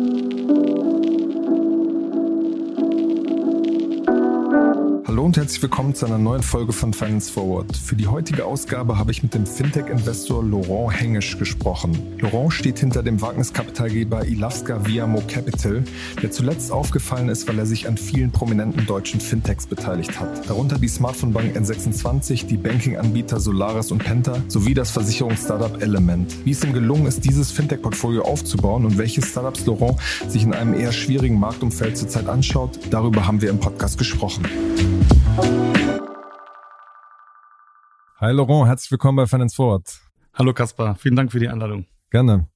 Thank you. Hallo und herzlich willkommen zu einer neuen Folge von Finance Forward. Für die heutige Ausgabe habe ich mit dem Fintech-Investor Laurent Hengisch gesprochen. Laurent steht hinter dem Wagniskapitalgeber Ilavska Viamo Capital, der zuletzt aufgefallen ist, weil er sich an vielen prominenten deutschen Fintechs beteiligt hat. Darunter die Smartphone-Bank N26, die Banking-Anbieter Solaris und Penta sowie das Versicherungsstartup Element. Wie es ihm gelungen ist, dieses Fintech-Portfolio aufzubauen und welche Startups Laurent sich in einem eher schwierigen Marktumfeld zurzeit anschaut, darüber haben wir im Podcast gesprochen. Hi Laurent, herzlich willkommen bei Finance Forward. Hallo Kaspar, vielen Dank für die Einladung. Gerne.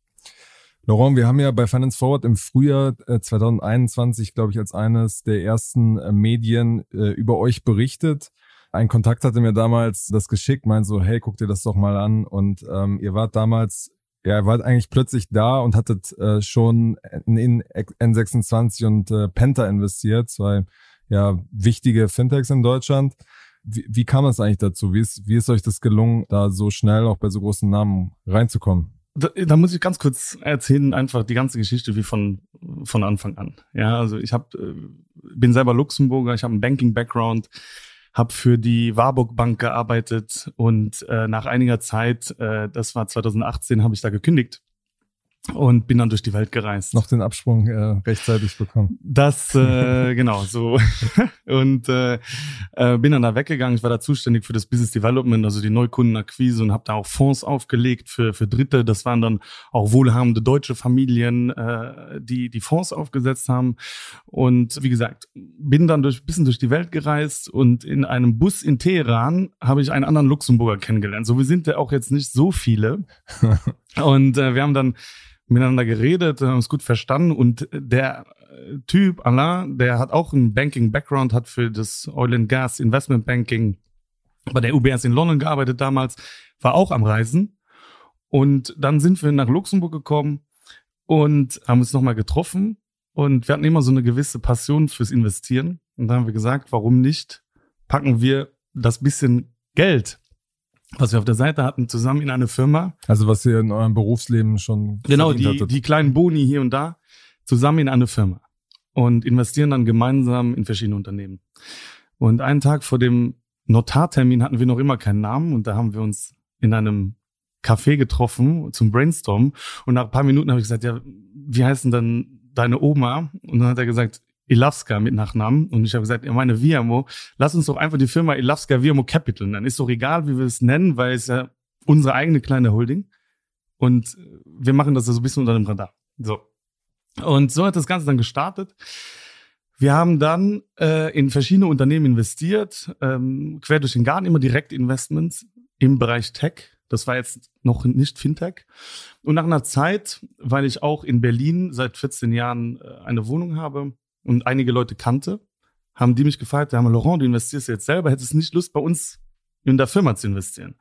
Laurent, wir haben ja bei Finance Forward im Frühjahr 2021, glaube ich, als eines der ersten äh, Medien äh, über euch berichtet. Ein Kontakt hatte mir damals das geschickt, meint so, hey, guck dir das doch mal an. Und ähm, ihr wart damals, ja, ihr wart eigentlich plötzlich da und hattet äh, schon in N26 und äh, Penta investiert, zwei ja wichtige Fintechs in Deutschland. Wie, wie kam es eigentlich dazu? Wie ist, wie ist euch das gelungen, da so schnell auch bei so großen Namen reinzukommen? Da, da muss ich ganz kurz erzählen, einfach die ganze Geschichte wie von von Anfang an. Ja, also ich hab, äh, bin selber Luxemburger, ich habe einen Banking-Background, habe für die Warburg Bank gearbeitet und äh, nach einiger Zeit, äh, das war 2018, habe ich da gekündigt und bin dann durch die Welt gereist. Noch den Absprung äh, rechtzeitig bekommen. Das äh, genau so und äh, äh, bin dann da weggegangen. Ich war da zuständig für das Business Development, also die Neukundenakquise und habe da auch Fonds aufgelegt für für Dritte. Das waren dann auch wohlhabende deutsche Familien, äh, die die Fonds aufgesetzt haben. Und wie gesagt, bin dann durch bisschen durch die Welt gereist und in einem Bus in Teheran habe ich einen anderen Luxemburger kennengelernt. So wir sind ja auch jetzt nicht so viele. und äh, wir haben dann miteinander geredet, haben uns gut verstanden und der äh, Typ, Alain, der hat auch einen Banking-Background, hat für das Oil and Gas Investment Banking bei der UBS in London gearbeitet damals, war auch am Reisen. Und dann sind wir nach Luxemburg gekommen und haben uns nochmal getroffen. Und wir hatten immer so eine gewisse Passion fürs Investieren. Und dann haben wir gesagt, warum nicht packen wir das bisschen Geld, was wir auf der Seite hatten, zusammen in eine Firma. Also was ihr in eurem Berufsleben schon Genau, die, die kleinen Boni hier und da, zusammen in eine Firma und investieren dann gemeinsam in verschiedene Unternehmen. Und einen Tag vor dem Notartermin hatten wir noch immer keinen Namen und da haben wir uns in einem Café getroffen zum Brainstorm und nach ein paar Minuten habe ich gesagt, ja, wie heißt denn dann deine Oma? Und dann hat er gesagt, Ilavska mit Nachnamen. Und ich habe gesagt, ja, meine Viamo, lass uns doch einfach die Firma Ilavska Viamo Capital nennen. Ist doch egal, wie wir es nennen, weil es ja unsere eigene kleine Holding. Und wir machen das so ein bisschen unter dem Radar. So. Und so hat das Ganze dann gestartet. Wir haben dann äh, in verschiedene Unternehmen investiert, ähm, quer durch den Garten, immer Direktinvestments im Bereich Tech. Das war jetzt noch nicht Fintech. Und nach einer Zeit, weil ich auch in Berlin seit 14 Jahren äh, eine Wohnung habe, und einige Leute kannte, haben die mich gefragt, ja, Laurent, du investierst jetzt selber, hättest du nicht Lust, bei uns in der Firma zu investieren?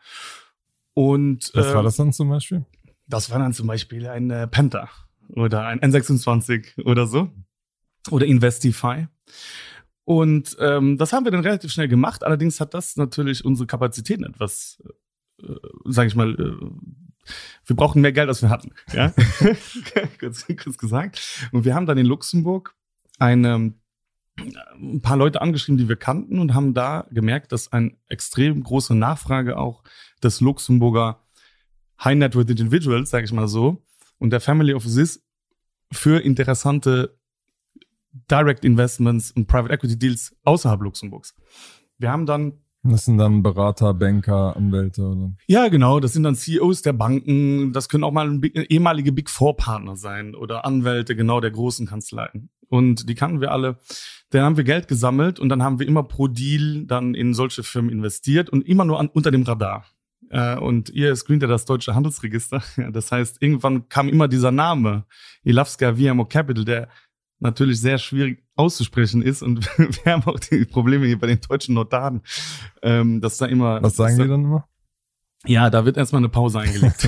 Und was äh, war das dann zum Beispiel? Das war dann zum Beispiel ein äh, Penta oder ein N26 oder so oder Investify. Und ähm, das haben wir dann relativ schnell gemacht. Allerdings hat das natürlich unsere Kapazitäten etwas, äh, sage ich mal, äh, wir brauchen mehr Geld, als wir hatten. Ja, kurz, kurz gesagt. Und wir haben dann in Luxemburg eine, ein paar Leute angeschrieben, die wir kannten und haben da gemerkt, dass eine extrem große Nachfrage auch des Luxemburger High Net Worth Individuals, sage ich mal so, und der Family Office ist für interessante Direct Investments und Private Equity Deals außerhalb Luxemburgs. Wir haben dann das sind dann Berater, Banker, Anwälte oder? Ja, genau. Das sind dann CEOs der Banken. Das können auch mal ehemalige Big Four Partner sein oder Anwälte genau der großen Kanzleien und die kannten wir alle. Dann haben wir Geld gesammelt und dann haben wir immer pro Deal dann in solche Firmen investiert und immer nur an, unter dem Radar. Äh, und ihr screent ja das deutsche Handelsregister. Das heißt, irgendwann kam immer dieser Name, Ilavska Viamo Capital, der natürlich sehr schwierig auszusprechen ist. Und wir haben auch die Probleme hier bei den deutschen Notaren, ähm, dass da immer. Was sagen die dann immer? Ja, da wird erstmal eine Pause eingelegt.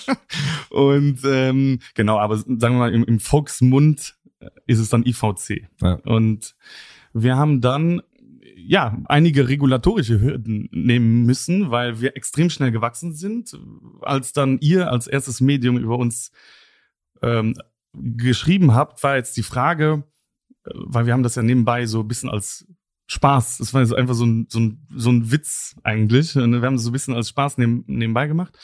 und ähm, genau, aber sagen wir mal, im, im Volksmund ist es dann IVC. Ja. Und wir haben dann ja einige regulatorische Hürden nehmen müssen, weil wir extrem schnell gewachsen sind, als dann ihr als erstes Medium über uns ähm, geschrieben habt, war jetzt die Frage, äh, weil wir haben das ja nebenbei so ein bisschen als Spaß, das war jetzt einfach so ein, so ein, so ein Witz eigentlich. Wir haben das so ein bisschen als Spaß neben, nebenbei gemacht.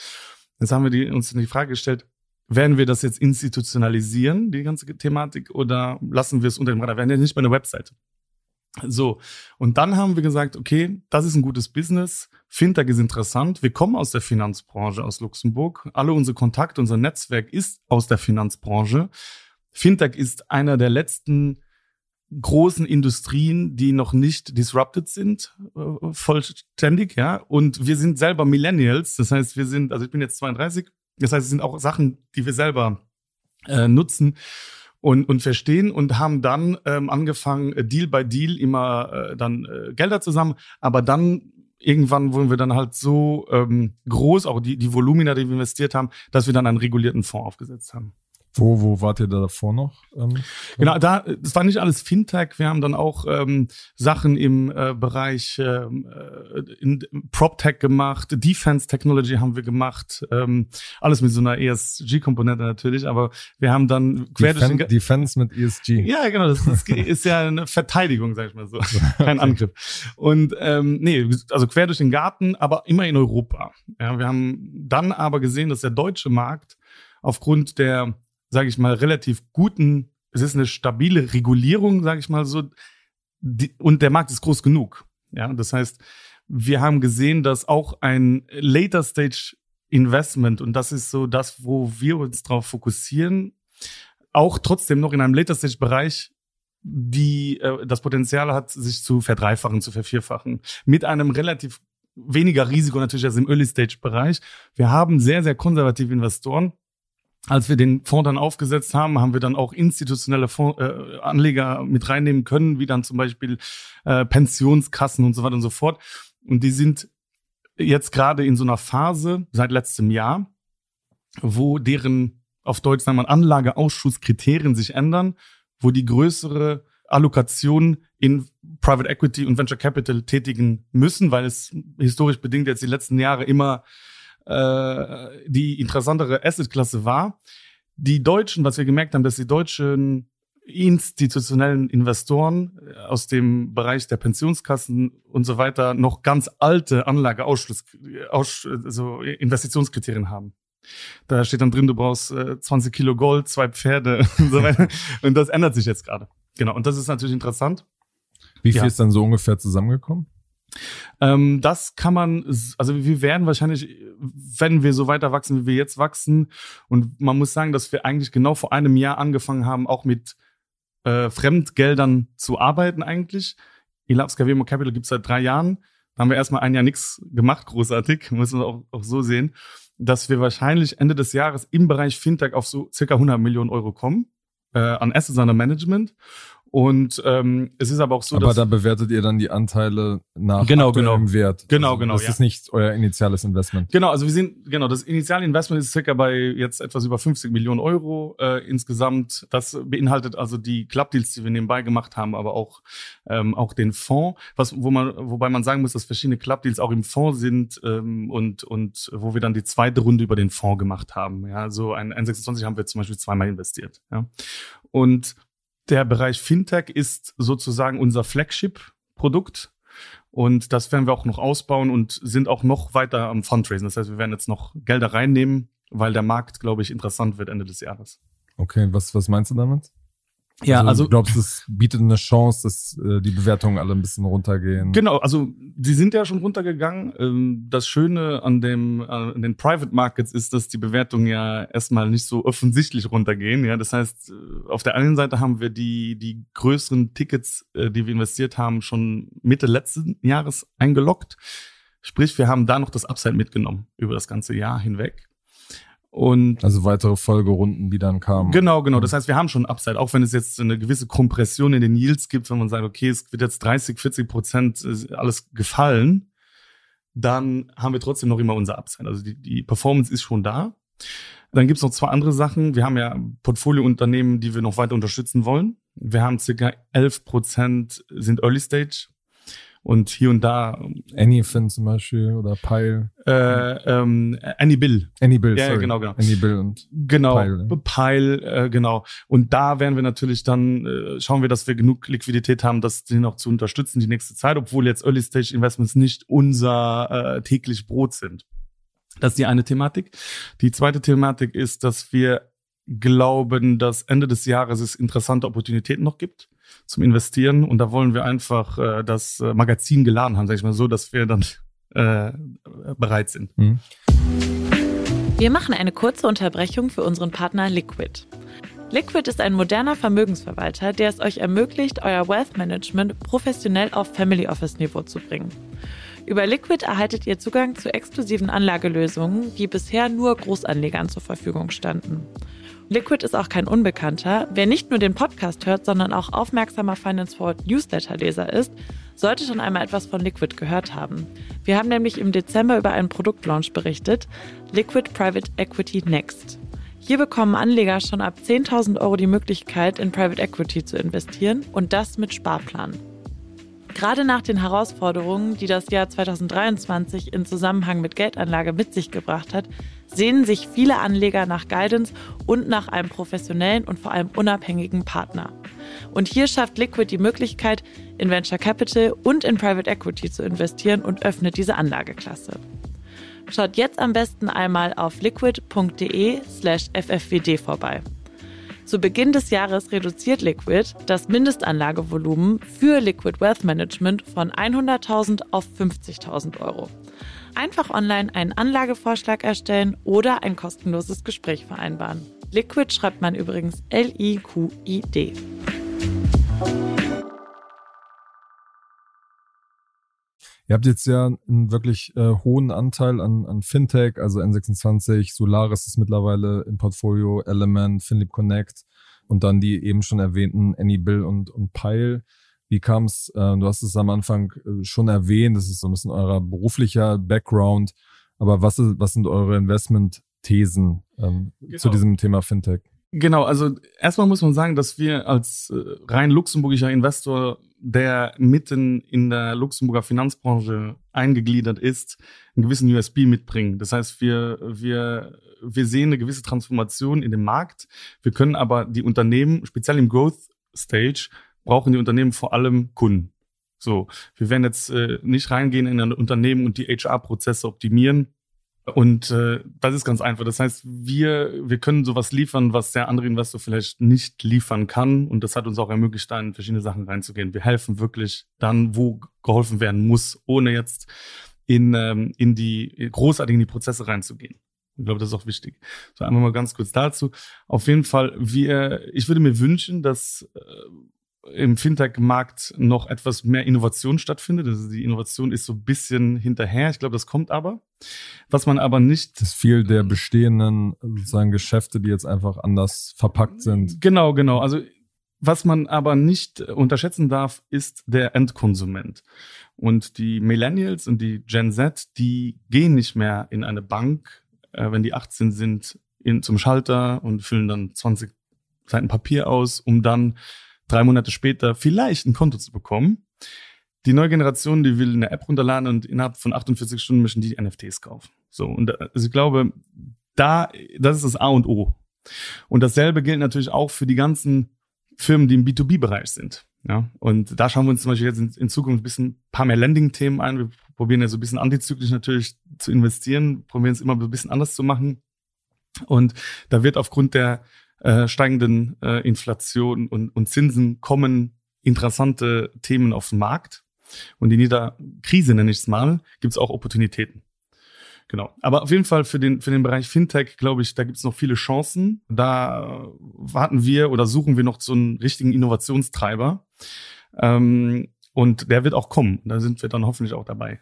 Jetzt haben wir die, uns die Frage gestellt, werden wir das jetzt institutionalisieren, die ganze Thematik, oder lassen wir es unter dem Radar? Wir werden ja nicht bei einer Webseite. So, und dann haben wir gesagt, okay, das ist ein gutes Business, Fintech ist interessant, wir kommen aus der Finanzbranche aus Luxemburg, alle unsere Kontakte, unser Netzwerk ist aus der Finanzbranche. Fintech ist einer der letzten großen Industrien, die noch nicht disrupted sind, äh, vollständig, ja. Und wir sind selber Millennials, das heißt, wir sind, also ich bin jetzt 32, das heißt, es sind auch Sachen, die wir selber äh, nutzen und, und verstehen und haben dann ähm, angefangen, äh, Deal by Deal immer äh, dann äh, Gelder zusammen, aber dann irgendwann wurden wir dann halt so ähm, groß, auch die, die Volumina, die wir investiert haben, dass wir dann einen regulierten Fonds aufgesetzt haben. Wo, wo wart ihr da davor noch? Ähm, genau, da, das war nicht alles Fintech. Wir haben dann auch ähm, Sachen im äh, Bereich ähm, äh, in PropTech gemacht, Defense Technology haben wir gemacht, ähm, alles mit so einer ESG-Komponente natürlich, aber wir haben dann quer Defen durch den Defense mit ESG. Ja, genau, das, das ist ja eine Verteidigung, sag ich mal so, kein Angriff. Und ähm, nee, also quer durch den Garten, aber immer in Europa. Ja, wir haben dann aber gesehen, dass der deutsche Markt aufgrund der sage ich mal, relativ guten, es ist eine stabile Regulierung, sage ich mal so, die, und der Markt ist groß genug. Ja, das heißt, wir haben gesehen, dass auch ein Later Stage Investment, und das ist so das, wo wir uns drauf fokussieren, auch trotzdem noch in einem Later Stage Bereich die äh, das Potenzial hat, sich zu verdreifachen, zu vervierfachen, mit einem relativ weniger Risiko natürlich als im Early Stage Bereich. Wir haben sehr, sehr konservative Investoren, als wir den Fonds dann aufgesetzt haben, haben wir dann auch institutionelle Fonds, äh, Anleger mit reinnehmen können, wie dann zum Beispiel äh, Pensionskassen und so weiter und so fort. Und die sind jetzt gerade in so einer Phase seit letztem Jahr, wo deren auf Deutsch sagen wir Anlageausschusskriterien sich ändern, wo die größere Allokation in Private Equity und Venture Capital tätigen müssen, weil es historisch bedingt jetzt die letzten Jahre immer äh, die interessantere Assetklasse war. Die Deutschen, was wir gemerkt haben, dass die deutschen institutionellen Investoren äh, aus dem Bereich der Pensionskassen und so weiter noch ganz alte Anlageausschluss, Aus, also Investitionskriterien haben. Da steht dann drin, du brauchst äh, 20 Kilo Gold, zwei Pferde und so weiter. Und das ändert sich jetzt gerade. Genau. Und das ist natürlich interessant. Wie viel ja. ist dann so ungefähr zusammengekommen? Ähm, das kann man, also wir werden wahrscheinlich, wenn wir so weiter wachsen, wie wir jetzt wachsen, und man muss sagen, dass wir eigentlich genau vor einem Jahr angefangen haben, auch mit äh, Fremdgeldern zu arbeiten eigentlich. Ilapska Vemo Capital gibt es seit drei Jahren. Da haben wir erstmal ein Jahr nichts gemacht, großartig, muss man auch, auch so sehen, dass wir wahrscheinlich Ende des Jahres im Bereich Fintech auf so circa 100 Millionen Euro kommen äh, an Assets under Management. Und ähm, es ist aber auch so, aber dass da bewertet ihr dann die Anteile nach genau, genau. Wert. Genau, also, genau. Das ja. ist nicht euer initiales Investment. Genau, also wir sind genau das initiale Investment ist circa bei jetzt etwas über 50 Millionen Euro äh, insgesamt. Das beinhaltet also die Clubdeals, die wir nebenbei gemacht haben, aber auch ähm, auch den Fonds, was wo man wobei man sagen muss, dass verschiedene Clubdeals auch im Fonds sind ähm, und und wo wir dann die zweite Runde über den Fonds gemacht haben. Ja, so ein N26 haben wir zum Beispiel zweimal investiert. Ja, und der Bereich Fintech ist sozusagen unser Flagship-Produkt. Und das werden wir auch noch ausbauen und sind auch noch weiter am Fundraising. Das heißt, wir werden jetzt noch Gelder reinnehmen, weil der Markt, glaube ich, interessant wird Ende des Jahres. Okay, was, was meinst du damit? Ja, also, also du glaubst, es bietet eine Chance, dass äh, die Bewertungen alle ein bisschen runtergehen. Genau, also die sind ja schon runtergegangen. Ähm, das Schöne an dem äh, an den Private Markets ist, dass die Bewertungen ja erstmal nicht so offensichtlich runtergehen. Ja, das heißt, äh, auf der einen Seite haben wir die die größeren Tickets, äh, die wir investiert haben, schon Mitte letzten Jahres eingeloggt. Sprich, wir haben da noch das Upside mitgenommen über das ganze Jahr hinweg. Und also weitere Folgerunden, die dann kamen. Genau, genau. Das heißt, wir haben schon Upside, auch wenn es jetzt eine gewisse Kompression in den Yields gibt, wenn man sagt, okay, es wird jetzt 30, 40 Prozent alles gefallen, dann haben wir trotzdem noch immer unser Upside. Also die, die Performance ist schon da. Dann gibt's noch zwei andere Sachen. Wir haben ja Portfoliounternehmen, die wir noch weiter unterstützen wollen. Wir haben circa 11 Prozent sind Early Stage und hier und da. Anyfin zum Beispiel oder Pile. Äh, ähm, Anybill. Anybill, Ja, sorry. genau, genau. Anybill und Genau, Pile, ja. Pile, äh, genau. Und da werden wir natürlich dann, äh, schauen wir, dass wir genug Liquidität haben, das den auch zu unterstützen die nächste Zeit, obwohl jetzt Early Stage Investments nicht unser äh, täglich Brot sind. Das ist die eine Thematik. Die zweite Thematik ist, dass wir glauben, dass Ende des Jahres es interessante Opportunitäten noch gibt zum Investieren. Und da wollen wir einfach äh, das äh, Magazin geladen haben, sag ich mal so, dass wir dann äh, bereit sind. hm. Wir machen eine kurze Unterbrechung für unseren Partner Liquid. Liquid ist ein moderner Vermögensverwalter, der es euch ermöglicht, euer Wealth Management professionell auf Family Office Niveau zu bringen. Über Liquid erhaltet ihr Zugang zu exklusiven Anlagelösungen, die bisher nur Großanlegern zur Verfügung standen. Liquid ist auch kein Unbekannter. Wer nicht nur den Podcast hört, sondern auch aufmerksamer Finance Forward Newsletter-Leser ist, sollte schon einmal etwas von Liquid gehört haben. Wir haben nämlich im Dezember über einen Produktlaunch berichtet, Liquid Private Equity Next. Hier bekommen Anleger schon ab 10.000 Euro die Möglichkeit, in Private Equity zu investieren und das mit Sparplan. Gerade nach den Herausforderungen, die das Jahr 2023 in Zusammenhang mit Geldanlage mit sich gebracht hat, sehnen sich viele Anleger nach Guidance und nach einem professionellen und vor allem unabhängigen Partner. Und hier schafft Liquid die Möglichkeit, in Venture Capital und in Private Equity zu investieren und öffnet diese Anlageklasse. Schaut jetzt am besten einmal auf liquid.de slash ffwd vorbei. Zu Beginn des Jahres reduziert Liquid das Mindestanlagevolumen für Liquid Wealth Management von 100.000 auf 50.000 Euro. Einfach online einen Anlagevorschlag erstellen oder ein kostenloses Gespräch vereinbaren. Liquid schreibt man übrigens L-I-Q-I-D. Ihr habt jetzt ja einen wirklich äh, hohen Anteil an, an Fintech, also N26, Solaris ist mittlerweile im Portfolio, Element, Finlip Connect und dann die eben schon erwähnten Anybill und, und Pile. Wie kam es, äh, du hast es am Anfang äh, schon erwähnt, das ist so ein bisschen euer beruflicher Background, aber was, ist, was sind eure Investment-Thesen ähm, Genau. zu diesem Thema Fintech? Genau, also erstmal muss man sagen, dass wir als äh, rein luxemburgischer Investor, der mitten in der Luxemburger Finanzbranche eingegliedert ist, einen gewissen USB mitbringen. Das heißt, wir, wir, wir sehen eine gewisse Transformation in dem Markt. Wir können aber die Unternehmen, speziell im Growth Stage, brauchen die Unternehmen vor allem Kunden. So, wir werden jetzt äh, nicht reingehen in ein Unternehmen und die HR-Prozesse optimieren. Und äh, das ist ganz einfach. Das heißt, wir, wir können sowas liefern, was der andere Investor vielleicht nicht liefern kann. Und das hat uns auch ermöglicht, da in verschiedene Sachen reinzugehen. Wir helfen wirklich dann, wo geholfen werden muss, ohne jetzt in, ähm, in die großartig in die Prozesse reinzugehen. Ich glaube, das ist auch wichtig. So einmal mal ganz kurz dazu. Auf jeden Fall, wir, ich würde mir wünschen, dass äh, im Fintech-Markt noch etwas mehr Innovation stattfindet. Also die Innovation ist so ein bisschen hinterher. Ich glaube, das kommt aber. Was man aber nicht Das ist viel der bestehenden sozusagen Geschäfte, die jetzt einfach anders verpackt sind. Genau, genau. Also was man aber nicht unterschätzen darf, ist der Endkonsument. Und die Millennials und die Gen Z, die gehen nicht mehr in eine Bank, äh, wenn die 18 sind, in, zum Schalter und füllen dann 20 Seiten Papier aus, um dann drei Monate später vielleicht ein Konto zu bekommen. Die neue Generation, die will eine App runterladen und innerhalb von 48 Stunden müssen die NFTs kaufen. So, und äh, also ich glaube, da, das ist das A und O. Und dasselbe gilt natürlich auch für die ganzen Firmen, die im B2B-Bereich sind. Ja, und da schauen wir uns zum Beispiel jetzt in, in Zukunft ein bisschen ein paar mehr Landing-Themen ein. Wir probieren ja so ein bisschen antizyklisch natürlich zu investieren, probieren es immer ein bisschen anders zu machen. Und da wird aufgrund der äh, steigenden äh, Inflation und, und Zinsen kommen interessante Themen auf den Markt. Und in jeder Krise, nenne ich es mal, gibt es auch Opportunitäten. Genau. Aber auf jeden Fall für den, für den Bereich Fintech, glaube ich, da gibt es noch viele Chancen. Da warten wir oder suchen wir noch so einen richtigen Innovationstreiber. Ähm, und der wird auch kommen. Da sind wir dann hoffentlich auch dabei.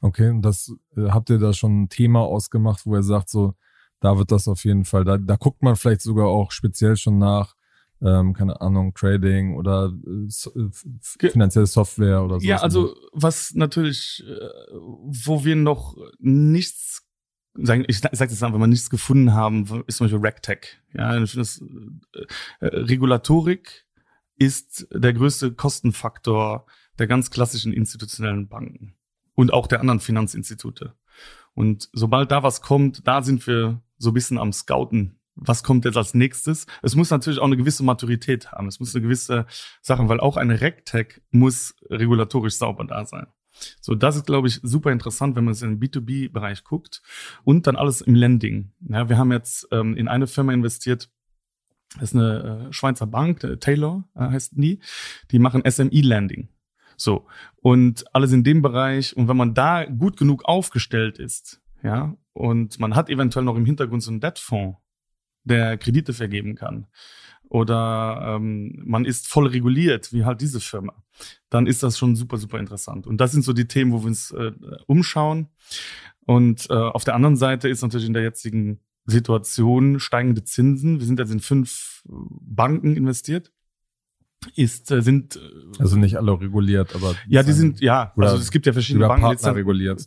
Okay, und das äh, habt ihr da schon ein Thema ausgemacht, wo ihr sagt, so, da wird das auf jeden Fall, da, da guckt man vielleicht sogar auch speziell schon nach, ähm, keine Ahnung, Trading oder äh, äh, finanzielle Software oder so. Ja, also was natürlich, äh, wo wir noch nichts, sagen, ich sage jetzt einfach mal nichts gefunden haben, ist zum Beispiel RegTech. Ja, ich finde das, äh, äh, Regulatorik ist der größte Kostenfaktor der ganz klassischen institutionellen Banken und auch der anderen Finanzinstitute. Und sobald da was kommt, da sind wir so ein bisschen am Scouten. Was kommt jetzt als nächstes? Es muss natürlich auch eine gewisse Maturität haben. Es muss eine gewisse Sache, weil auch eine RegTech muss regulatorisch sauber da sein. So, das ist, glaube ich, super interessant, wenn man es in den B2B-Bereich guckt und dann alles im Lending. Ja, wir haben jetzt ähm, in eine Firma investiert, das ist eine äh, Schweizer Bank, äh, Taylor äh, heißt die, die machen SME-Lending. So. Und alles in dem Bereich. Und wenn man da gut genug aufgestellt ist, ja, und man hat eventuell noch im Hintergrund so einen Debtfonds, der Kredite vergeben kann, oder ähm, man ist voll reguliert, wie halt diese Firma, dann ist das schon super, super interessant. Und das sind so die Themen, wo wir uns äh, umschauen. Und äh, auf der anderen Seite ist natürlich in der jetzigen Situation steigende Zinsen. Wir sind jetzt in fünf Banken investiert ist, äh, sind. Äh, also nicht alle reguliert, aber. Ja, die sind, ja, also es gibt ja verschiedene Banken. Partner jetzt, reguliert.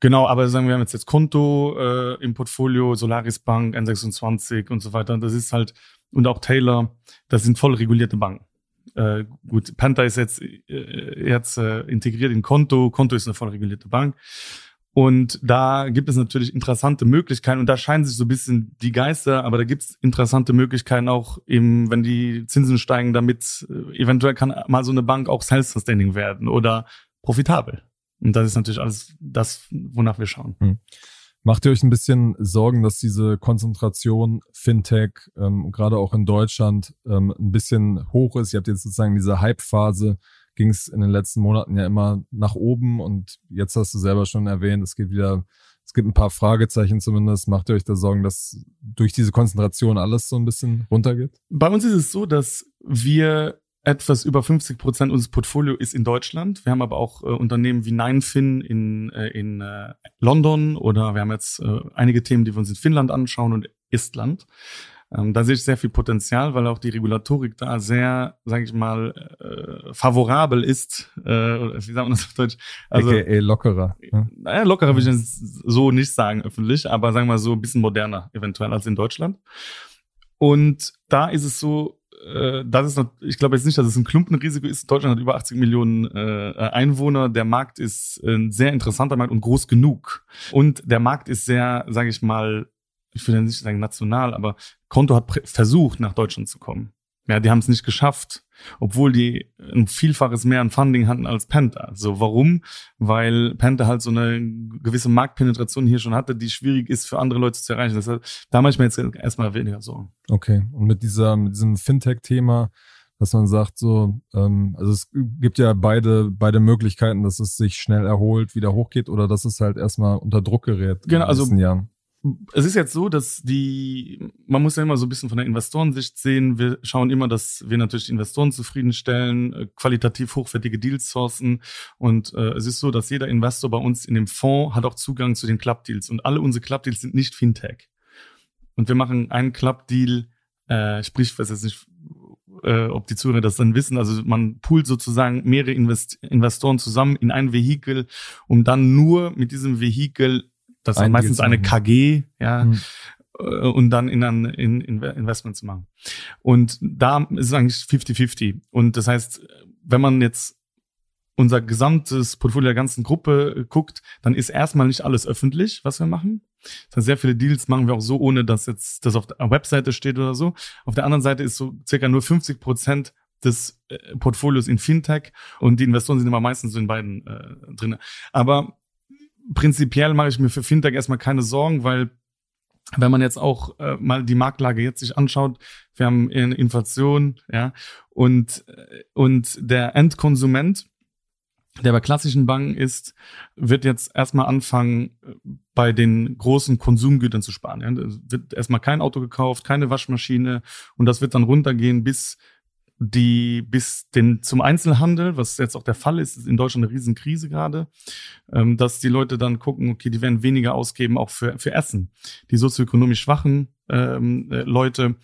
Genau, aber sagen wir, wir haben jetzt, jetzt Konto äh, im Portfolio, Solaris Bank, N26 und so weiter. Das ist halt, und auch Taylor, das sind voll regulierte Banken. Äh, gut, Panther ist jetzt, äh, jetzt äh, integriert in Konto. Konto ist eine voll regulierte Bank. Und da gibt es natürlich interessante Möglichkeiten und da scheinen sich so ein bisschen die Geister, aber da gibt es interessante Möglichkeiten auch eben, wenn die Zinsen steigen, damit äh, eventuell kann mal so eine Bank auch self-sustaining werden oder profitabel. Und das ist natürlich alles das, wonach wir schauen. Hm. Macht ihr euch ein bisschen Sorgen, dass diese Konzentration Fintech ähm, gerade auch in Deutschland ähm, ein bisschen hoch ist? Ihr habt jetzt sozusagen diese Hype-Phase ging es in den letzten Monaten ja immer nach oben und jetzt hast du selber schon erwähnt, es geht wieder, es gibt ein paar Fragezeichen zumindest. Macht ihr euch da Sorgen, dass durch diese Konzentration alles so ein bisschen runtergeht? Bei uns ist es so, dass wir etwas über 50 Prozent unseres Portfolio ist in Deutschland. Wir haben aber auch äh, Unternehmen wie Ninefin in, äh, in äh, London oder wir haben jetzt äh, einige Themen, die wir uns in Finnland anschauen und Estland. Ähm, da sehe ich sehr viel Potenzial, weil auch die Regulatorik da sehr, sage ich mal, äh, favorabel ist. Äh, wie sagt man das auf Deutsch? Also, AKA lockerer. Ne? Naja, lockerer will ich so nicht sagen öffentlich, aber sagen wir mal so ein bisschen moderner eventuell als in Deutschland. Und da ist es so, äh, das ist noch, ich glaube jetzt nicht, dass es ein Klumpenrisiko ist. Deutschland hat über 80 Millionen äh, Einwohner. Der Markt ist ein sehr interessanter Markt und groß genug. Und der Markt ist sehr, sage ich mal, ich will ja nicht sagen national, aber Konto hat versucht, nach Deutschland zu kommen. Ja, die haben es nicht geschafft, obwohl die ein Vielfaches mehr an Funding hatten als Panther. So, warum? Weil Panther halt so eine gewisse Marktpenetration hier schon hatte, die schwierig ist für andere Leute zu erreichen. Deshalb, da mache ich mir jetzt erstmal weniger Sorgen. Okay. Und mit dieser, mit diesem Fintech-Thema, dass man sagt, so, ähm, also es gibt ja beide, beide Möglichkeiten, dass es sich schnell erholt, wieder hochgeht oder dass es halt erstmal unter Druck gerät. Genau, also Jahren es ist jetzt so, dass die, man muss ja immer so ein bisschen von der Investorensicht sehen. Wir schauen immer, dass wir natürlich Investoren zufriedenstellen, äh, qualitativ hochwertige Deals sourcen. Und äh, es ist so, dass jeder Investor bei uns in dem Fonds hat auch Zugang zu den Club-Deals. Und alle unsere Club-Deals sind nicht Fintech. Und wir machen einen Club-Deal, äh, sprich, ich weiß jetzt nicht, äh, ob die Zuhörer das dann wissen. Also man poolt sozusagen mehrere Invest Investoren zusammen in ein Vehikel, um dann nur mit diesem Vehikel das ist meistens eine KG, ja, mhm. und dann in ein in, in Investment zu machen. Und da ist es eigentlich 50-50. Und das heißt, wenn man jetzt unser gesamtes Portfolio der ganzen Gruppe guckt, dann ist erstmal nicht alles öffentlich, was wir machen. Das heißt, sehr viele Deals machen wir auch so, ohne dass jetzt das auf der Webseite steht oder so. Auf der anderen Seite ist so circa nur 50 Prozent des äh, Portfolios in Fintech und die Investoren sind immer meistens so in beiden äh, drin. Aber prinzipiell mache ich mir für Fintech erstmal keine Sorgen, weil wenn man jetzt auch äh, mal die Marktlage jetzt sich anschaut, wir haben Inflation, ja, und, äh, und der Endkonsument, der bei klassischen Banken ist, wird jetzt erstmal anfangen, äh, bei den großen Konsumgütern zu sparen. Ja. Es wird erstmal kein Auto gekauft, keine Waschmaschine und das wird dann runtergehen bis die bis den zum Einzelhandel, was jetzt auch der Fall ist, ist in Deutschland eine Riesenkrise gerade, ähm, dass die Leute dann gucken, okay, die werden weniger ausgeben auch für, für Essen. Die sozioökonomisch schwachen ähm, äh, Leute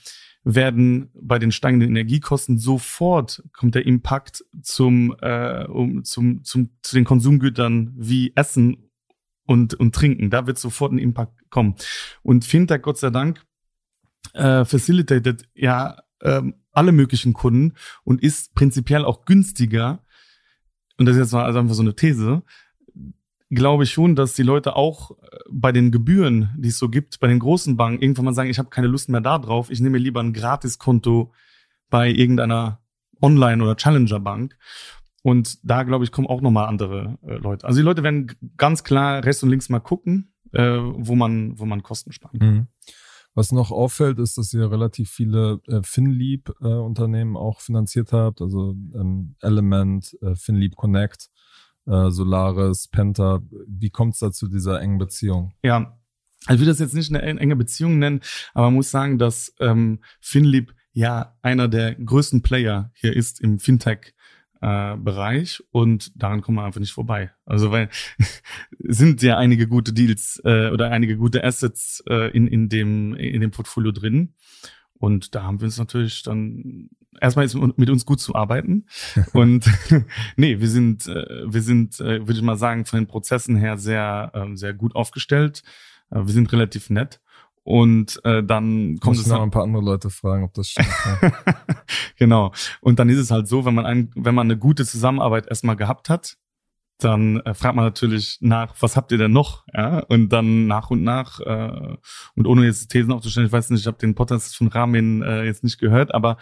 werden bei den steigenden Energiekosten sofort kommt der Impact zum, äh, um, zum, zum, zu den Konsumgütern wie Essen und, und Trinken. Da wird sofort ein Impact kommen. Und Fintech, Gott sei Dank, äh, facilitated ja ähm, alle möglichen Kunden und ist prinzipiell auch günstiger und das ist jetzt mal also einfach so eine These, glaube ich schon, dass die Leute auch äh, bei den Gebühren, die es so gibt, bei den großen Banken irgendwann mal sagen, ich habe keine Lust mehr da drauf, ich nehme lieber ein Gratiskonto bei irgendeiner Online- oder Challenger-Bank. Und da, glaube ich, kommen auch nochmal andere äh, Leute. Also die Leute werden ganz klar rechts und links mal gucken, äh, wo man, wo man Kosten spart. Mhm. Was noch auffällt, ist, dass ihr relativ viele äh, FinLeap-Unternehmen äh, auch finanziert habt, also ähm, Element, äh, FinLeap Connect, äh, Solaris, Penta. Wie kommt es da zu dieser engen Beziehung? Ja, also ich will das jetzt nicht eine enge Beziehung nennen, aber man muss sagen, dass ähm, FinLeap ja einer der größten Player hier ist im Fintech äh, Bereich und daran kommen wir einfach nicht vorbei. Also weil sind ja einige gute Deals äh, oder einige gute Assets äh, in in dem in dem Portfolio drin und da haben wir uns natürlich dann erstmal ist mit uns gut zu arbeiten und nee, wir sind äh, wir sind äh, würde ich mal sagen von den Prozessen her sehr äh, sehr gut aufgestellt. Äh, wir sind relativ nett und äh, dann kommt Muss es noch ein paar andere Leute fragen, ob das stimmt. Ja. genau. Und dann ist es halt so, wenn man ein, wenn man eine gute Zusammenarbeit erstmal gehabt hat, dann äh, fragt man natürlich nach, was habt ihr denn noch? Ja, und dann nach und nach äh, und ohne jetzt Thesen aufzustellen, ich weiß nicht, ich habe den Podcast von Ramin äh, jetzt nicht gehört, aber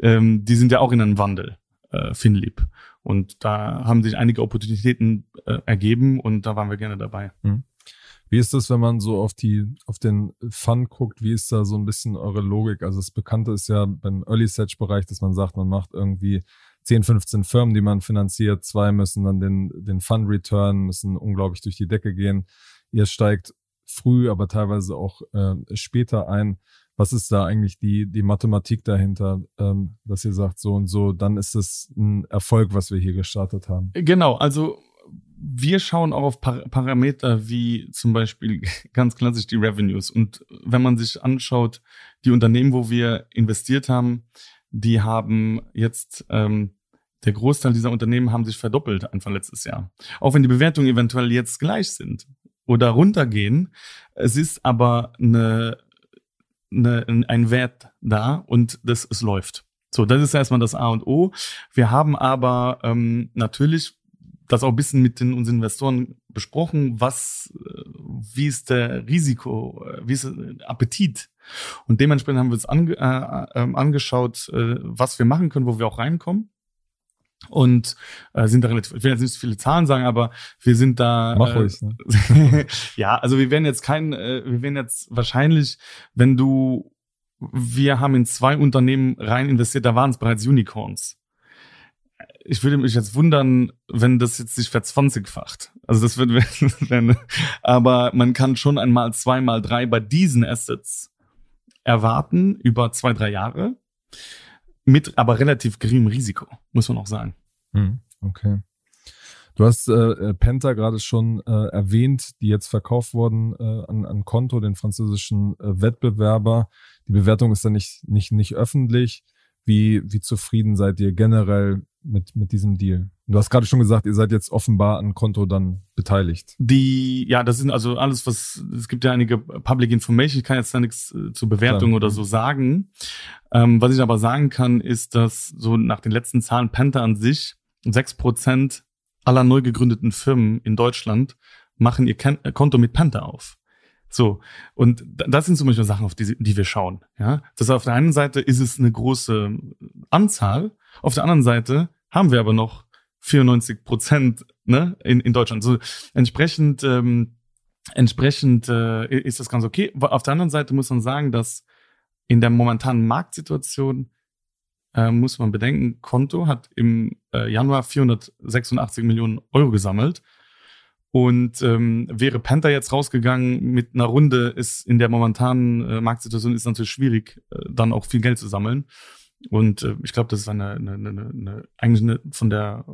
ähm, die sind ja auch in einem Wandel, äh, Finlieb. Und da haben sich einige Opportunitäten äh, ergeben und da waren wir gerne dabei. Mhm. Wie ist das, wenn man so auf die, auf den Fund guckt? Wie ist da so ein bisschen eure Logik? Also das Bekannte ist ja beim Early Stage Bereich, dass man sagt, man macht irgendwie 10, 15 Firmen, die man finanziert. Zwei müssen dann den, den Fund Return, müssen unglaublich durch die Decke gehen. Ihr steigt früh, aber teilweise auch äh, später ein. Was ist da eigentlich die, die Mathematik dahinter, ähm, dass ihr sagt, so und so, dann ist es ein Erfolg, was wir hier gestartet haben? Genau, also wir schauen auch auf Par Parameter wie zum Beispiel ganz klassisch die Revenues. Und wenn man sich anschaut, die Unternehmen, wo wir investiert haben, die haben jetzt, ähm, der Großteil dieser Unternehmen haben sich verdoppelt Anfang letztes Jahr. Auch wenn die Bewertungen eventuell jetzt gleich sind oder runtergehen, es ist aber eine, eine, ein Wert da und das, es läuft. So, das ist erstmal das A und O. Wir haben aber ähm, natürlich das auch ein bisschen mit den, unseren Investoren besprochen, was, äh, wie ist der Risiko, äh, wie ist der Appetit. Und dementsprechend haben wir uns ange, äh, äh, angeschaut, äh, was wir machen können, wo wir auch reinkommen. Und äh, sind da relativ, ich will jetzt nicht so viele Zahlen sagen, aber wir sind da. Mach äh, ruhig. Ne? ja, also wir werden jetzt kein, äh, wir werden jetzt wahrscheinlich, wenn du, wir haben in zwei Unternehmen rein investiert, da waren es bereits Unicorns ich würde mich jetzt wundern, wenn das jetzt sich verzwanzigfacht. Also das wird, aber man kann schon einmal zweimal drei bei diesen Assets erwarten über zwei, drei Jahre. Mit aber relativ geringem Risiko, muss man auch sagen. Hm, okay. Du hast äh, Penta gerade schon äh, erwähnt, die jetzt verkauft wurden äh, an, an Konto, den französischen äh, Wettbewerber. Die Bewertung ist da nicht, nicht, nicht öffentlich. Wie, wie zufrieden seid ihr generell mit, mit diesem Deal? Du hast gerade schon gesagt, ihr seid jetzt offenbar an Konto dann beteiligt. Die, ja, das sind also alles, was, es gibt ja einige Public Information, ich kann jetzt da nichts äh, zur Bewertung Klar. oder so sagen. Ähm, was ich aber sagen kann, ist, dass so nach den letzten Zahlen Panther an sich sechs Prozent aller neu gegründeten Firmen in Deutschland machen ihr Konto mit Panther auf. So, und das sind zum Beispiel Sachen, auf die, die wir schauen. Ja, das auf der einen Seite ist es eine große Anzahl, auf der anderen Seite haben wir aber noch 94 Prozent ne, in, in Deutschland. So entsprechend, ähm, entsprechend äh, ist das ganz okay. Auf der anderen Seite muss man sagen, dass in der momentanen Marktsituation äh, muss man bedenken, Konto hat im äh, Januar 486 Millionen Euro gesammelt. Und ähm, wäre Panther jetzt rausgegangen mit einer Runde, ist in der momentanen äh, Marktsituation ist natürlich schwierig, äh, dann auch viel Geld zu sammeln. Und äh, ich glaube, das ist eine, eine, eine, eine eigentlich eine, von der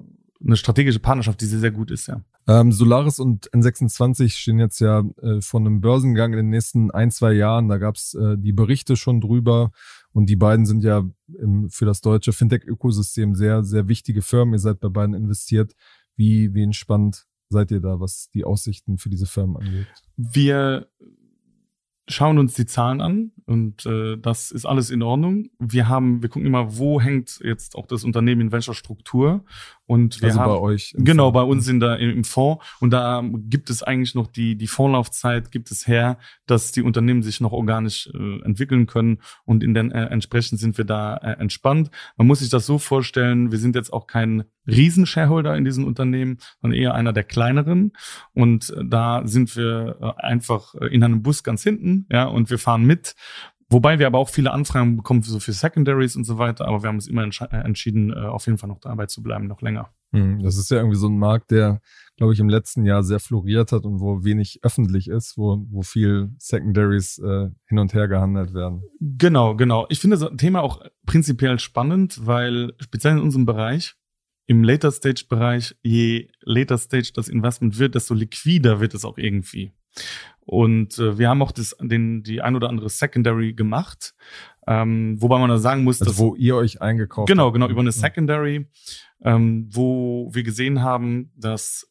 eine strategische Partnerschaft, die sehr, sehr gut ist, ja. Ähm, Solaris und N26 stehen jetzt ja äh, von einem Börsengang in den nächsten ein, zwei Jahren. Da gab's äh, die Berichte schon drüber. Und die beiden sind ja im, für das deutsche Fintech-Ökosystem sehr, sehr wichtige Firmen. Ihr seid bei beiden investiert. Wie, wie entspannt seid ihr da, was die Aussichten für diese Firmen angeht? Wir schauen uns die Zahlen an und äh, das ist alles in Ordnung. Wir haben, wir gucken immer, wo hängt jetzt auch das Unternehmen in welcher Struktur und wir also haben bei euch. genau bei uns in der im Fonds und da gibt es eigentlich noch die die Vorlaufzeit gibt es her, dass die Unternehmen sich noch organisch äh, entwickeln können und in den äh, entsprechend sind wir da äh, entspannt. Man muss sich das so vorstellen, wir sind jetzt auch kein Riesenshareholder in diesen Unternehmen, sondern eher einer der kleineren und äh, da sind wir äh, einfach äh, in einem Bus ganz hinten ja, und wir fahren mit. Wobei wir aber auch viele Anfragen bekommen, so für Secondaries und so weiter, aber wir haben uns immer äh, entschieden, äh, auf jeden Fall noch dabei zu bleiben, noch länger. Hm, das ist ja irgendwie so ein Markt, der, glaube ich, im letzten Jahr sehr floriert hat und wo wenig öffentlich ist, wo, wo viel Secondaries äh, hin und her gehandelt werden. Genau, genau. Ich finde das Thema auch prinzipiell spannend, weil speziell in unserem Bereich, im Later Stage Bereich, je Later Stage das Investment wird, desto liquider wird es auch irgendwie. Und äh, wir haben auch das, den, die ein oder andere Secondary gemacht, ähm, wobei man da sagen muss, also dass wo ihr euch eingekauft genau, habt. genau über eine Ja. Secondary, ähm, wo wir gesehen haben, dass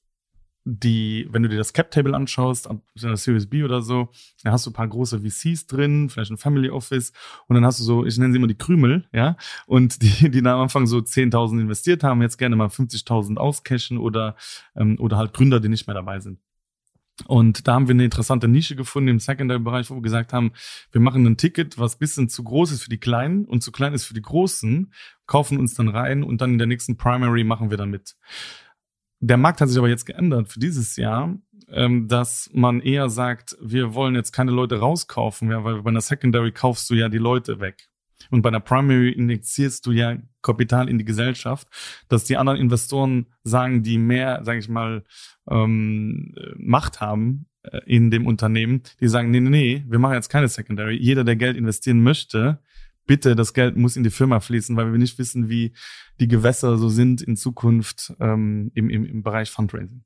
die, wenn du dir das Cap Table anschaust, ab der Series B oder so, da hast du ein paar große VCs drin, vielleicht ein Family Office und dann hast du so, ich nenne sie immer die Krümel, ja, und die, die da am Anfang so 10.000 investiert haben, jetzt gerne mal 50.000 auscashen oder, ähm, oder halt Gründer, die nicht mehr dabei sind. Und da haben wir eine interessante Nische gefunden im Secondary-Bereich, wo wir gesagt haben, wir machen ein Ticket, was bisschen zu groß ist für die Kleinen und zu klein ist für die Großen, kaufen uns dann rein und dann in der nächsten Primary machen wir dann mit. Der Markt hat sich aber jetzt geändert für dieses Jahr, ähm, dass man eher sagt, wir wollen jetzt keine Leute rauskaufen, weil bei einer Secondary kaufst du ja die Leute weg. Und bei einer Primary injizierst du ja Kapital in die Gesellschaft, dass die anderen Investoren sagen, die mehr, sage ich mal, ähm, äh, Macht haben äh, in dem Unternehmen, die sagen, nee, nee, nee, wir machen jetzt keine Secondary. Jeder, der Geld investieren möchte, bitte, das Geld muss in die Firma fließen, weil wir nicht wissen, wie die Gewässer so sind in Zukunft ähm, im, im, im Bereich Fundraising.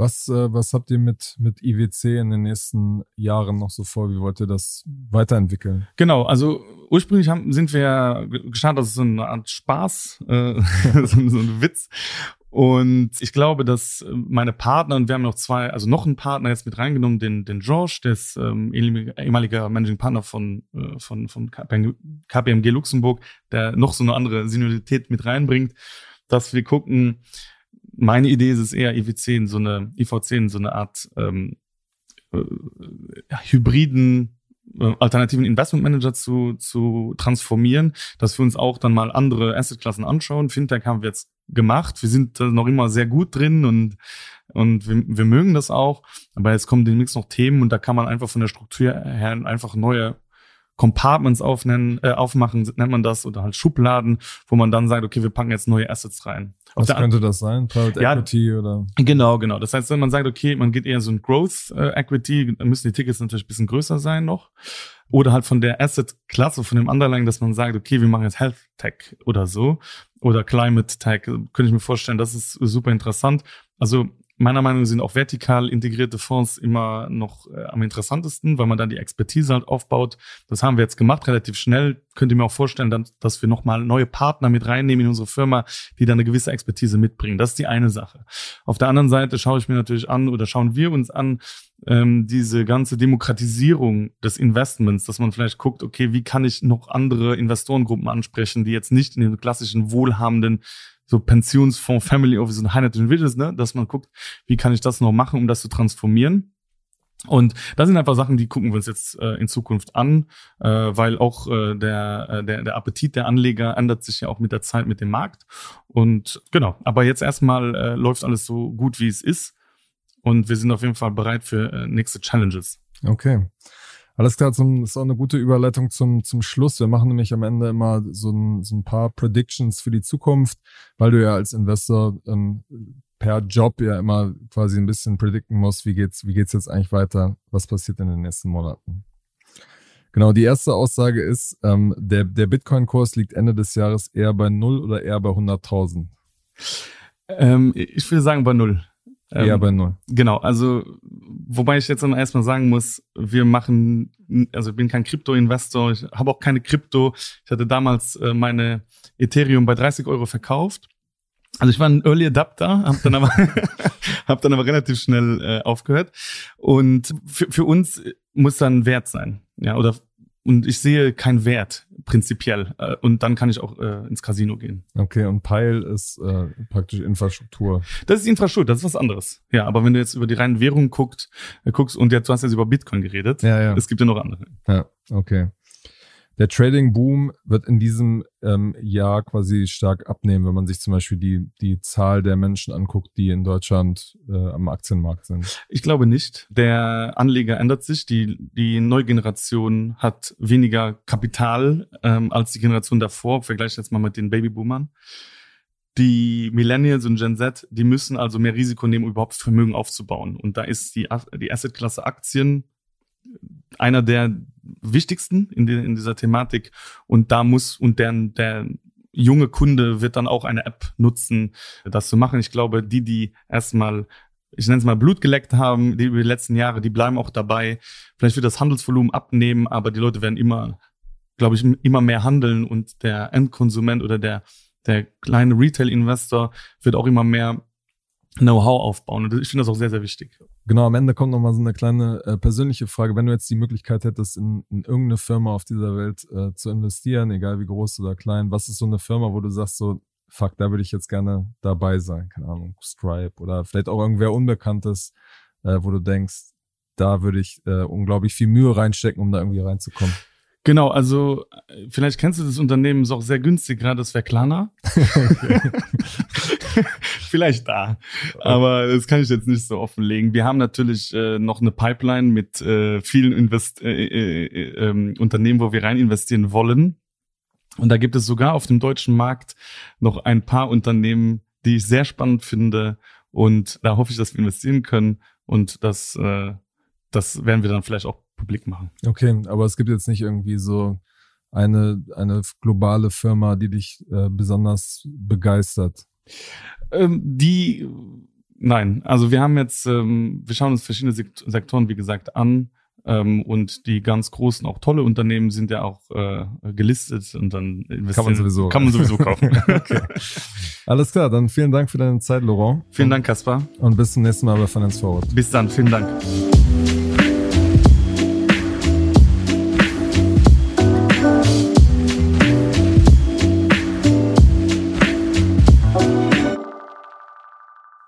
Was, äh, was habt ihr mit, mit IWC in den nächsten Jahren noch so vor? Wie wollt ihr das weiterentwickeln? Genau, also ursprünglich haben, sind wir gestartet, das ist so eine Art Spaß, äh, so, so ein Witz. Und ich glaube, dass meine Partner, und wir haben noch zwei, also noch einen Partner jetzt mit reingenommen, den, den Josh, der ist ähm, ehemaliger Managing Partner von, äh, von, von KPMG Luxemburg, der noch so eine andere Seniorität mit reinbringt, dass wir gucken, meine Idee ist es eher, IWC in so eine, IVC in so eine Art ähm, äh, hybriden äh, alternativen Investment Manager zu, zu transformieren, dass wir uns auch dann mal andere Assetklassen anschauen. Fintech haben wir jetzt gemacht. Wir sind da noch immer sehr gut drin und, und wir, wir mögen das auch. Aber jetzt kommen demnächst noch Themen und da kann man einfach von der Struktur her einfach neue Compartments aufnennen, äh, aufmachen, nennt man das, oder halt Schubladen, wo man dann sagt, okay, wir packen jetzt neue Assets rein. Auf Was könnte das sein? Private Ja, Equity oder? Genau, genau. Das heißt, wenn man sagt, okay, man geht eher so ein Growth äh, Equity, dann müssen die Tickets natürlich ein bisschen größer sein noch. Oder halt von der Asset-Klasse, von dem Underlying, dass man sagt, okay, wir machen jetzt Health Tech oder so. Oder Climate Tech, könnte ich mir vorstellen, das ist super interessant. Also meiner Meinung nach sind auch vertikal integrierte Fonds immer noch äh, am interessantesten, weil man dann die Expertise halt aufbaut. Das haben wir jetzt gemacht, relativ schnell. Könnt ihr mir auch vorstellen, dann, dass wir nochmal neue Partner mit reinnehmen in unsere Firma, die dann eine gewisse Expertise mitbringen. Das ist die eine Sache. Auf der anderen Seite schaue ich mir natürlich an oder schauen wir uns an, ähm, diese ganze Demokratisierung des Investments, dass man vielleicht guckt, okay, wie kann ich noch andere Investorengruppen ansprechen, die jetzt nicht in den klassischen wohlhabenden so Pensionsfonds, Family Office und High Net Individuals, ne, dass man guckt, wie kann ich das noch machen, um das zu transformieren. Und das sind einfach Sachen, die gucken wir uns jetzt äh, in Zukunft an, äh, weil auch äh, der, äh, der, der Appetit der Anleger ändert sich ja auch mit der Zeit, mit dem Markt. Und genau, aber jetzt erstmal äh, läuft alles so gut, wie es ist. Und wir sind auf jeden Fall bereit für äh, nächste Challenges. Okay. Alles klar, zum, ist auch eine gute Überleitung zum, zum Schluss. Wir machen nämlich am Ende immer so ein, so ein paar Predictions für die Zukunft, weil du ja als Investor ähm, per Job ja immer quasi ein bisschen predikten musst, wie geht's, wie geht's jetzt eigentlich weiter, was passiert in den nächsten Monaten. Genau, die erste Aussage ist, ähm, der, der Bitcoin-Kurs liegt Ende des Jahres eher bei null oder eher bei 100.000? Ähm, ich würde sagen bei null. Ähm, bei null. Genau, also wobei ich jetzt erstmal sagen muss, wir machen, also ich bin kein Krypto-Investor, ich habe auch keine Krypto. Ich hatte damals äh, meine Ethereum bei 30 Euro verkauft Also ich war ein Early Adapter, habe dann aber hab dann aber relativ schnell äh, aufgehört. Und für, für uns muss dann Wert sein, ja oder und ich sehe keinen Wert prinzipiell. Äh, und dann kann ich auch äh, ins Casino gehen. Okay, und Pile ist äh, praktisch Infrastruktur. Das ist Infrastruktur, das ist was anderes. Ja, aber wenn du jetzt über die reinen Währungen guckst, äh, guckst und jetzt, du hast jetzt über Bitcoin geredet, ja, ja. es gibt ja noch andere. Ja, okay. Der Trading Boom wird in diesem ähm, Jahr quasi stark abnehmen, wenn man sich zum Beispiel die, die Zahl der Menschen anguckt, die in Deutschland äh, am Aktienmarkt sind. Ich glaube nicht. Der Anleger ändert sich. Die, die neue Generation hat weniger Kapital ähm, als die Generation davor. Vergleich jetzt mal mit den Babyboomern. Die Millennials und Gen Z, die müssen also mehr Risiko nehmen, um überhaupt Vermögen aufzubauen. Und da ist die, die Assetklasse Aktien einer der wichtigsten in, die, in dieser Thematik. Und da muss, und der, der junge Kunde wird dann auch eine App nutzen, das zu machen. Ich glaube, die, die erstmal ich nenne es mal Blut geleckt haben, die über die letzten Jahre, die bleiben auch dabei. Vielleicht wird das Handelsvolumen abnehmen, aber die Leute werden immer, glaube ich, immer mehr handeln und der Endkonsument oder der, der kleine Retail-Investor wird auch immer mehr Know-how aufbauen. Und ich finde das auch sehr, sehr wichtig. Genau, am Ende kommt noch mal so eine kleine äh, persönliche Frage. Wenn du jetzt die Möglichkeit hättest, in, in irgendeine Firma auf dieser Welt äh, zu investieren, egal wie groß oder klein, was ist so eine Firma, wo du sagst so, fuck, da würde ich jetzt gerne dabei sein? Keine Ahnung, Stripe oder vielleicht auch irgendwer Unbekanntes, äh, wo du denkst, da würde ich äh, unglaublich viel Mühe reinstecken, um da irgendwie reinzukommen. Genau, also vielleicht kennst du das Unternehmen, ist auch sehr günstig, gerade das wäre Klarna. vielleicht da, aber das kann ich jetzt nicht so offenlegen. Wir haben natürlich äh, noch eine Pipeline mit äh, vielen Invest äh, äh, äh, ähm, Unternehmen, wo wir rein investieren wollen. Und da gibt es sogar auf dem deutschen Markt noch ein paar Unternehmen, die ich sehr spannend finde. Und da hoffe ich, dass wir investieren können. Und das, äh, das werden wir dann vielleicht auch publik machen. Okay, aber es gibt jetzt nicht irgendwie so eine, eine globale Firma, die dich äh, besonders begeistert. Ähm, die, nein, also wir haben jetzt, ähm, wir schauen uns verschiedene Sektoren, wie gesagt, an. Ähm, und die ganz großen, auch tolle Unternehmen sind ja auch äh, gelistet und dann kann man sowieso, kann man sowieso kaufen. okay. Alles klar, dann vielen Dank für deine Zeit, Laurent. Vielen Dank, Kaspar. Und bis zum nächsten Mal bei Finance Forward. Bis dann, vielen Dank.